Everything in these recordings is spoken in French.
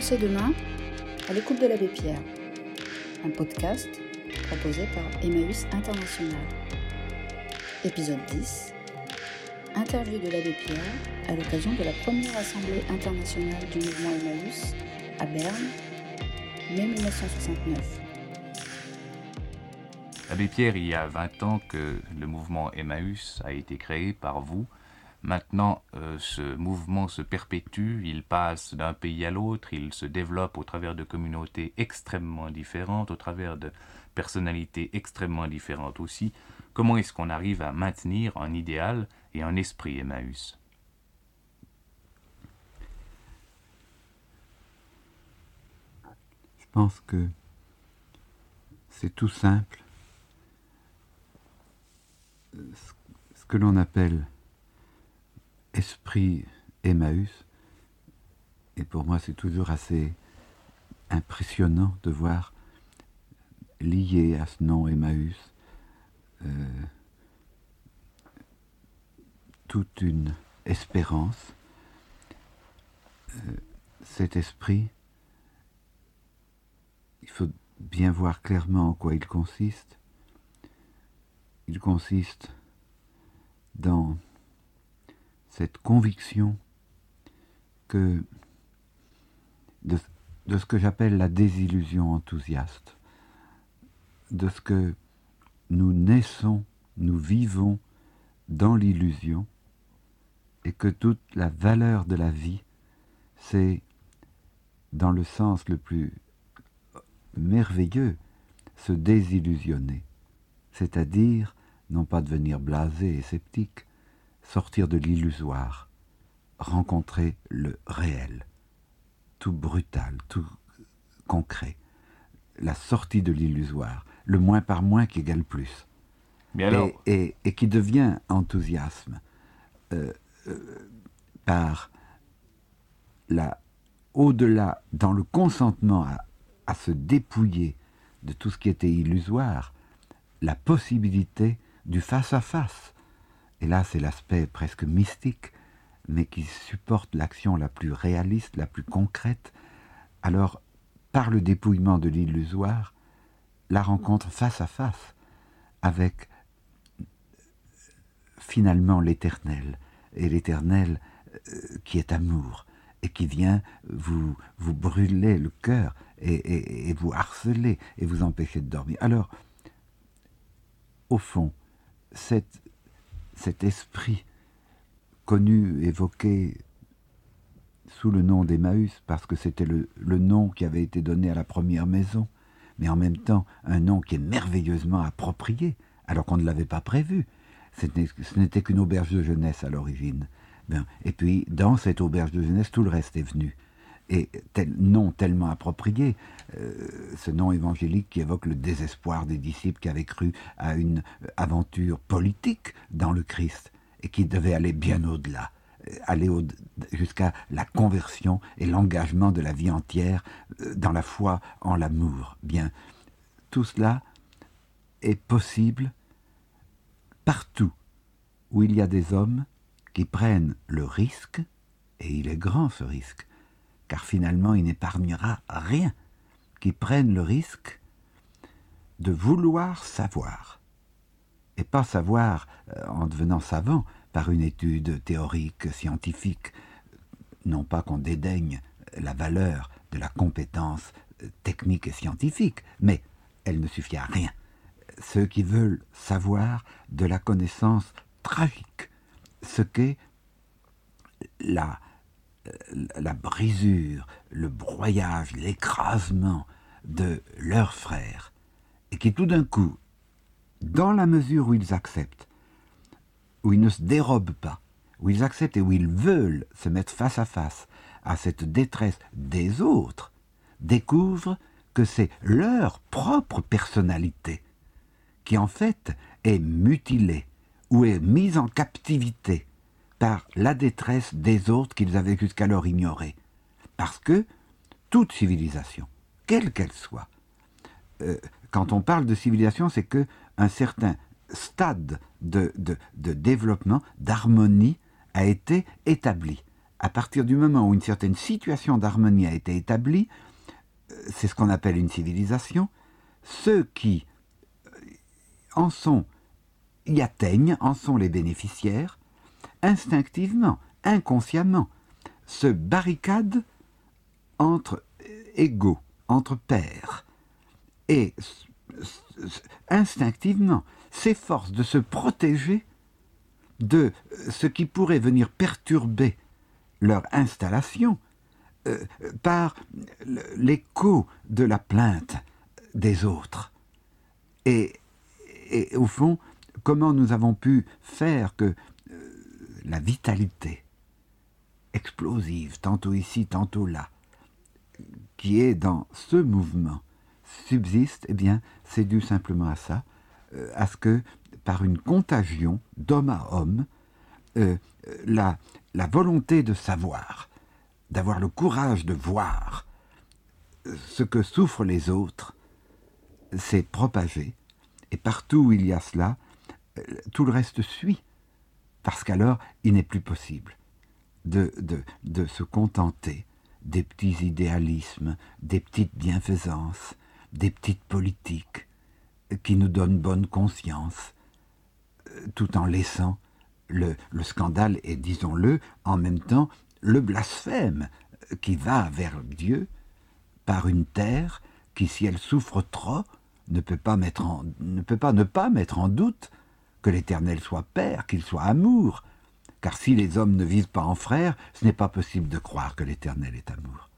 Pensez demain à l'écoute de l'abbé Pierre, un podcast proposé par Emmaüs International. Épisode 10 Interview de l'abbé Pierre à l'occasion de la première assemblée internationale du mouvement Emmaüs à Berne, mai 1969. Abbé Pierre, il y a 20 ans que le mouvement Emmaüs a été créé par vous. Maintenant, euh, ce mouvement se perpétue, il passe d'un pays à l'autre, il se développe au travers de communautés extrêmement différentes, au travers de personnalités extrêmement différentes aussi. Comment est-ce qu'on arrive à maintenir un idéal et un esprit Emmaüs? Je pense que c'est tout simple. Ce que l'on appelle esprit Emmaüs, et pour moi c'est toujours assez impressionnant de voir lié à ce nom Emmaüs euh, toute une espérance. Euh, cet esprit, il faut bien voir clairement en quoi il consiste. Il consiste dans cette conviction que de, de ce que j'appelle la désillusion enthousiaste, de ce que nous naissons, nous vivons dans l'illusion, et que toute la valeur de la vie, c'est, dans le sens le plus merveilleux, se désillusionner, c'est-à-dire non pas devenir blasé et sceptique, sortir de l'illusoire, rencontrer le réel, tout brutal, tout concret, la sortie de l'illusoire, le moins par moins qui égale plus. et, qui devient enthousiasme euh, euh, par la au-delà, dans le consentement à, se dépouiller de tout ce qui était illusoire, la possibilité du face-à-face. Et là, c'est l'aspect presque mystique, mais qui supporte l'action la plus réaliste, la plus concrète. Alors, par le dépouillement de l'illusoire, la rencontre face à face avec finalement l'éternel, et l'éternel euh, qui est amour, et qui vient vous, vous brûler le cœur, et, vous harceler, et vous empêcher de dormir. Alors, au fond, cet, cet esprit connu, évoqué sous le nom d'Emmaüs, parce que c'était le, nom qui avait été donné à la première maison, mais en même temps un nom qui est merveilleusement approprié, alors qu'on ne l'avait pas prévu. Ce n'était qu'une auberge de jeunesse à l'origine. Ben, et puis, dans cette auberge de jeunesse, tout le reste est venu. Et tel nom tellement approprié, euh, ce nom évangélique qui évoque le désespoir des disciples qui avaient cru à une aventure politique dans le Christ et qui devait aller bien au-delà aller jusqu'à la conversion et l'engagement de la vie entière euh, dans la foi en l'amour. Bien, tout cela est possible partout où il y a des hommes qui prennent le risque, et il est grand ce risque, car finalement il n'épargnera rien, qui prennent le risque de vouloir savoir, et pas savoir euh, en devenant savant, par une étude théorique, scientifique, non pas qu'on dédaigne la valeur de la compétence euh, technique et scientifique, mais elle ne suffit à rien. Ceux qui veulent savoir de la connaissance tragique, ce qu'est la, la brisure, le broyage, l'écrasement de leurs frères, et qui tout d'un coup, dans la mesure où ils acceptent où ils ne se dérobent pas, où ils acceptent et où ils veulent se mettre face à face à cette détresse des autres, découvrent que c'est leur propre personnalité qui en fait est mutilée ou est mise en captivité par la détresse des autres qu'ils avaient jusqu'alors ignorée. Parce que toute civilisation, quelle qu'elle soit, euh, quand on parle de civilisation, c'est que un certain stade de, de, développement, d'harmonie a été établi. à partir du moment où une certaine situation d'harmonie a été établie, euh, c'est ce qu'on appelle une civilisation, ceux qui euh, en sont, y atteignent, en sont les bénéficiaires, instinctivement, inconsciemment, se barricadent entre égaux, entre pairs, et instinctivement s'efforcent de se protéger de ce qui pourrait venir perturber leur installation euh, par l'écho de la plainte des autres. Et, au fond, comment nous avons pu faire que euh, la vitalité explosive, tantôt ici, tantôt là, qui est dans ce mouvement, subsiste, eh bien, c'est dû simplement à ça, euh, à ce que, par une contagion d'homme à homme, la, la volonté de savoir, d'avoir le courage de voir ce que souffrent les autres, s'est propagé, et partout où il y a cela, tout le reste suit, parce qu'alors il n'est plus possible de, se contenter des petits idéalismes, des petites bienfaisances, des petites politiques qui nous donnent bonne conscience, tout en laissant le, scandale est, disons-le, en même temps le blasphème qui va vers Dieu par une terre qui, si elle souffre trop, ne peut pas ne pas mettre en doute que l'Éternel soit Père, qu'il soit amour, car si les hommes ne vivent pas en frères, ce n'est pas possible de croire que l'Éternel est amour.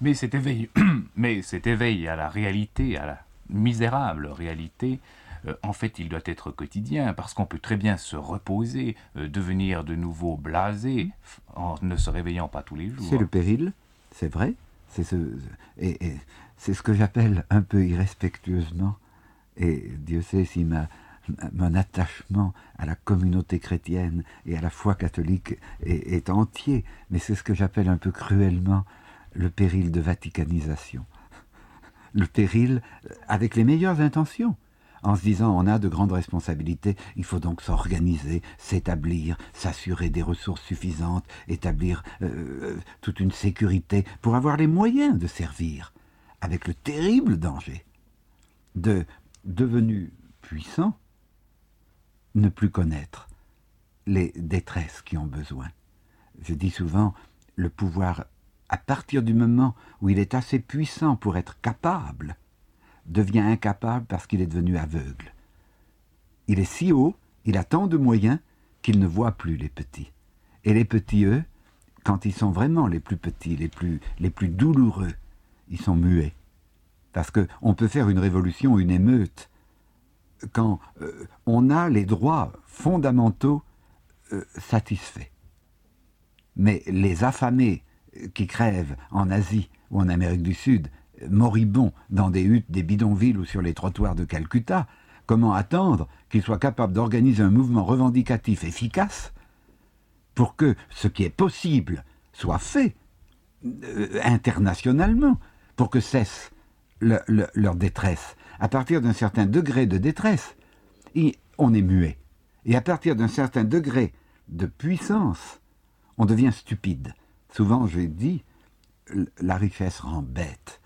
Mais cet éveil, mais cet éveil à la réalité, à la misérable réalité, euh, en fait, il doit être quotidien, parce qu'on peut très bien se reposer, euh, devenir de nouveau blasé, en ne se réveillant pas tous les jours. C'est le péril, c'est vrai. C'est ce, et, c'est ce que j'appelle un peu irrespectueusement, et Dieu sait si ma, mon attachement à la communauté chrétienne et à la foi catholique est, entier, mais c'est ce que j'appelle un peu cruellement le péril de vaticanisation. Le péril avec les meilleures intentions en se disant on a de grandes responsabilités, il faut donc s'organiser, s'établir, s'assurer des ressources suffisantes, établir euh, euh, toute une sécurité pour avoir les moyens de servir, avec le terrible danger de, devenu puissant, ne plus connaître les détresses qui ont besoin. Je dis souvent, le pouvoir, à partir du moment où il est assez puissant pour être capable devient incapable parce qu'il est devenu aveugle. Il est si haut, il a tant de moyens qu'il ne voit plus les petits. Et les petits, eux, quand ils sont vraiment les plus petits, les plus, les plus douloureux, ils sont muets. Parce qu'on peut faire une révolution, une émeute, quand euh, on a les droits fondamentaux euh, satisfaits. Mais les affamés qui crèvent en Asie ou en Amérique du Sud, moribonds dans des huttes des bidonvilles ou sur les trottoirs de Calcutta, comment attendre qu'ils soient capables d'organiser un mouvement revendicatif efficace pour que ce qui est possible soit fait euh, internationalement, pour que cesse leur détresse. À partir d'un certain degré de détresse, on est muet. Et à partir d'un certain degré de puissance, on devient stupide. Souvent, j'ai dit, la richesse rend bête.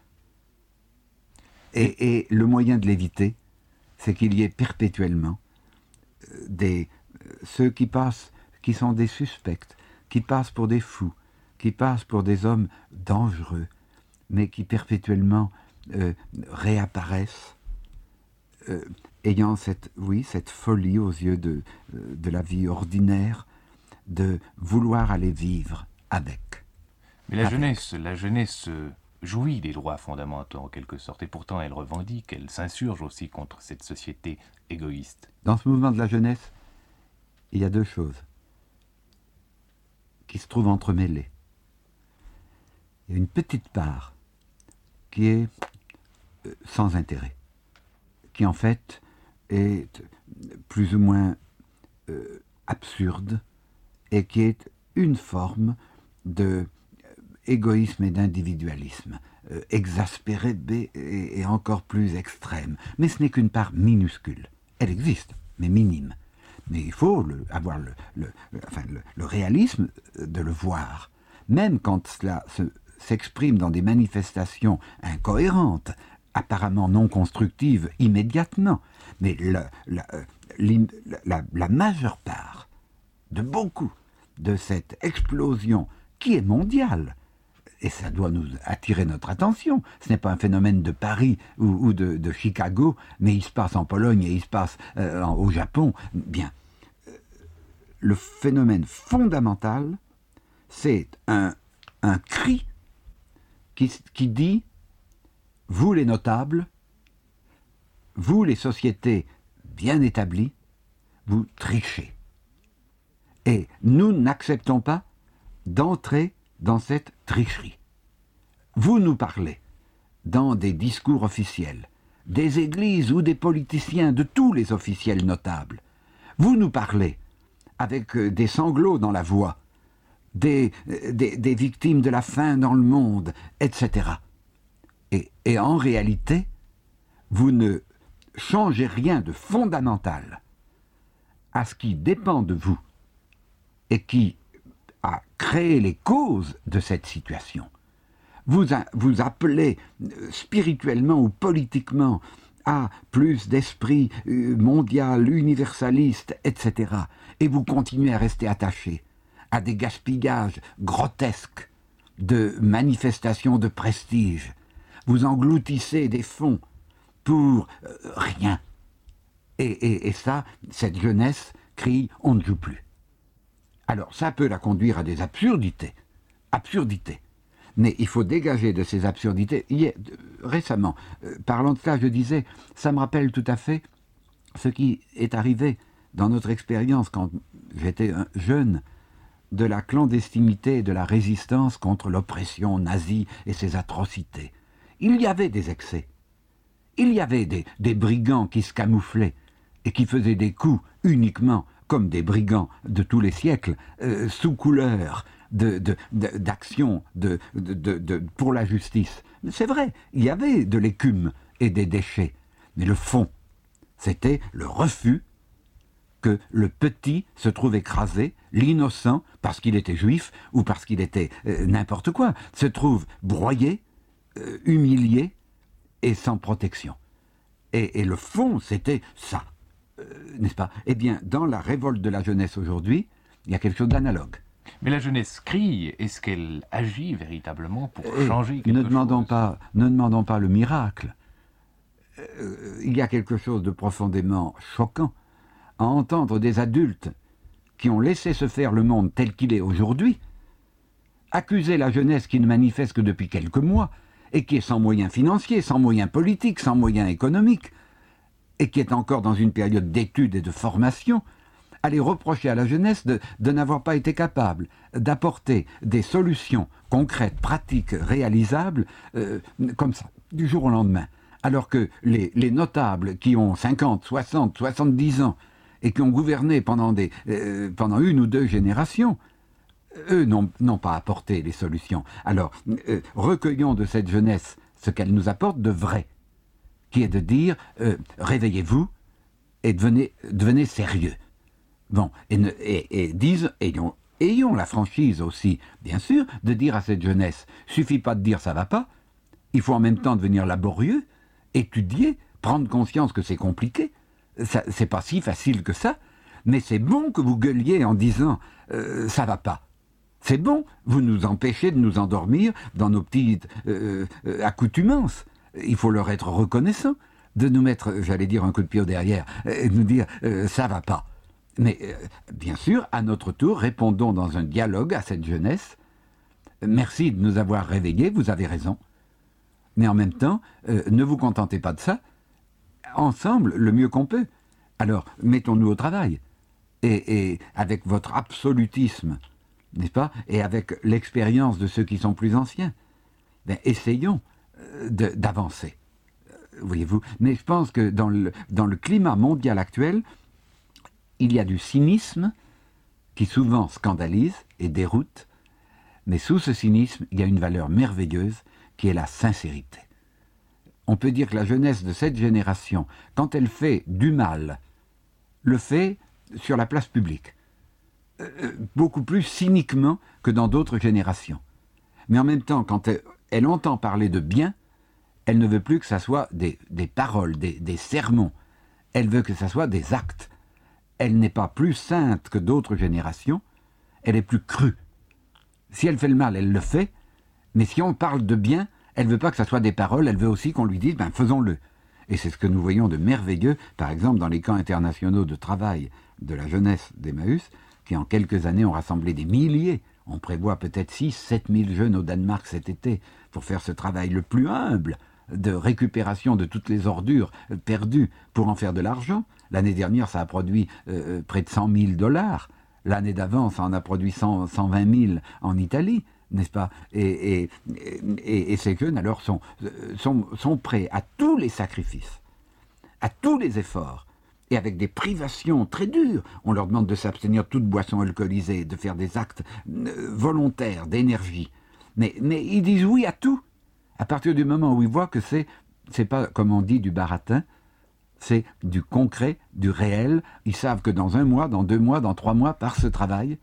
Et, le moyen de l'éviter, c'est qu'il y ait perpétuellement euh, des, euh, ceux qui passent, qui sont des suspects, qui passent pour des fous, qui passent pour des hommes dangereux, mais qui perpétuellement euh, réapparaissent, ayant cette, oui, cette folie aux yeux de, de la vie ordinaire, de vouloir aller vivre avec. Mais la jeunesse, la jeunesse jouit des droits fondamentaux en quelque sorte, et pourtant elle revendique, elle s'insurge aussi contre cette société égoïste. Dans ce mouvement de la jeunesse, il y a deux choses qui se trouvent entremêlées. Il y a une petite part qui est euh, sans intérêt, qui en fait est plus ou moins euh, absurde et qui est une forme de égoïsme et d'individualisme, euh, exaspéré et, encore plus extrême. Mais ce n'est qu'une part minuscule. Elle existe, mais minime. mais il faut avoir le, le, réalisme de le voir. Même quand cela s'exprime dans des manifestations incohérentes, apparemment non constructives immédiatement, mais la, la majeure part de beaucoup de cette explosion qui est mondiale, et ça doit nous attirer notre attention. Ce n'est pas un phénomène de Paris ou, de, Chicago, mais il se passe en Pologne et il se passe euh, au Japon. Bien, euh, le phénomène fondamental, c'est un, cri qui, qui dit, vous les notables, vous les sociétés bien établies, vous trichez. Et nous n'acceptons pas d'entrer dans cette tricherie. Vous nous parlez, dans des discours officiels, des églises ou des politiciens, de tous les officiels notables. Vous nous parlez, avec euh, des sanglots dans la voix, des, euh, des, victimes de la faim dans le monde, etc. Et, en réalité, vous ne changez rien de fondamental à ce qui dépend de vous et qui à créer les causes de cette situation. Vous, vous appelez euh, spirituellement ou politiquement à plus d'esprit euh, mondial, universaliste, etc. Et vous continuez à rester attaché à des gaspillages grotesques de manifestations de prestige. Vous engloutissez des fonds pour euh, rien. Et, ça, cette jeunesse crie on ne joue plus. Alors ça peut la conduire à des absurdités. Absurdités. Mais il faut dégager de ces absurdités. Hier, récemment, euh, parlant de ça, je disais, ça me rappelle tout à fait ce qui est arrivé dans notre expérience quand j'étais jeune de la clandestinité et de la résistance contre l'oppression nazie et ses atrocités. Il y avait des excès. Il y avait des, brigands qui se camouflaient et qui faisaient des coups uniquement comme des brigands de tous les siècles, euh, sous couleur d'action pour la justice. C'est vrai, il y avait de l'écume et des déchets, mais le fond, c'était le refus que le petit se trouve écrasé, l'innocent, parce qu'il était juif ou parce qu'il était euh, n'importe quoi, se trouve broyé, euh, humilié et sans protection. et le fond, c'était ça. Euh, n'est-ce pas? Eh bien, dans la révolte de la jeunesse aujourd'hui, il y a quelque chose d'analogue. Mais la jeunesse crie, est-ce qu'elle agit véritablement pour eh, changer quelque ne demandons Pas, ne demandons pas le miracle. Euh, il y a quelque chose de profondément choquant à entendre des adultes qui ont laissé se faire le monde tel qu'il est aujourd'hui, accuser la jeunesse qui ne manifeste que depuis quelques mois, et qui est sans moyens financiers, sans moyens politiques, sans moyens économiques, et qui est encore dans une période d'études et de formation, aller reprocher à la jeunesse de, n'avoir pas été capable d'apporter des solutions concrètes, pratiques, réalisables, euh, comme ça, du jour au lendemain. Alors que les, notables qui ont 50, 60, 70 ans et qui ont gouverné pendant, euh, pendant une ou deux générations, eux n'ont pas apporté les solutions. Alors, euh, recueillons de cette jeunesse ce qu'elle nous apporte de vrai qui est de dire euh, réveillez-vous et devenez, sérieux. Bon, et, et, disent, ayons, ayons la franchise aussi, bien sûr, de dire à cette jeunesse suffit pas de dire ça va pas, il faut en même temps devenir laborieux, étudier, prendre conscience que c'est compliqué. C'est pas si facile que ça, mais c'est bon que vous gueuliez en disant euh, ça va pas. C'est bon, vous nous empêchez de nous endormir dans nos petites euh, accoutumances il faut leur être reconnaissant de nous mettre, j'allais dire, un coup de pied au derrière, et de nous dire euh, ça va pas. Mais euh, bien sûr, à notre tour, répondons dans un dialogue à cette jeunesse. Merci de nous avoir réveillés, vous avez raison. Mais en même temps, euh, ne vous contentez pas de ça. Ensemble, le mieux qu'on peut. Alors, mettons-nous au travail. Et, avec votre absolutisme, n'est-ce pas Et avec l'expérience de ceux qui sont plus anciens, ben, essayons d'avancer. Voyez-vous Mais je pense que dans le climat mondial actuel, il y a du cynisme qui souvent scandalise et déroute, mais sous ce cynisme, il y a une valeur merveilleuse qui est la sincérité. On peut dire que la jeunesse de cette génération, quand elle fait du mal, le fait sur la place publique. Beaucoup plus cyniquement que dans d'autres générations. Mais en même temps, quand elle, entend parler de bien, elle ne veut plus que ça soit des, paroles, des, sermons. Elle veut que ça soit des actes. Elle n'est pas plus sainte que d'autres générations, elle est plus crue. Si elle fait le mal, elle le fait, mais si on parle de bien, elle veut pas que ça soit des paroles, elle veut aussi qu'on lui dise, ben faisons-le. Et c'est ce que nous voyons de merveilleux, par exemple, dans les camps internationaux de travail de la jeunesse d'Emmaüs, qui en quelques années ont rassemblé des milliers. On prévoit peut-être 6 7 000 jeunes au Danemark cet été pour faire ce travail le plus humble de récupération de toutes les ordures perdues pour en faire de l'argent. L'année dernière, ça a produit euh, euh, près de 100 000 dollars. L'année d'avant, ça en a produit 120 000 en Italie n'est-ce pas? Et, ces jeunes, alors, sont, sont, prêts à tous les sacrifices, à tous les efforts, et avec des privations très dures. On leur demande de s'abstenir toute boisson alcoolisée, de faire des actes euh, volontaires, d'énergie. Mais, mais ils disent oui à tout. À partir du moment où ils voient que c'est, c'est pas, comme on dit, du baratin, c'est du concret, du réel. Ils savent que dans un mois, dans deux mois, dans trois mois, par ce travail,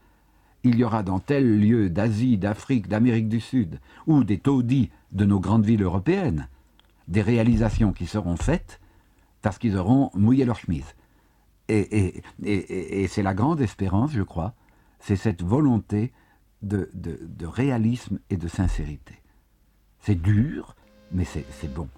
il y aura dans tel lieu d'Asie, d'Afrique, d'Amérique du Sud, ou des taudis de nos grandes villes européennes, des réalisations qui seront faites parce qu'ils auront mouillé leur chemise. Et, c'est la grande espérance, je crois, c'est cette volonté de, réalisme et de sincérité. C'est dur, mais c'est bon.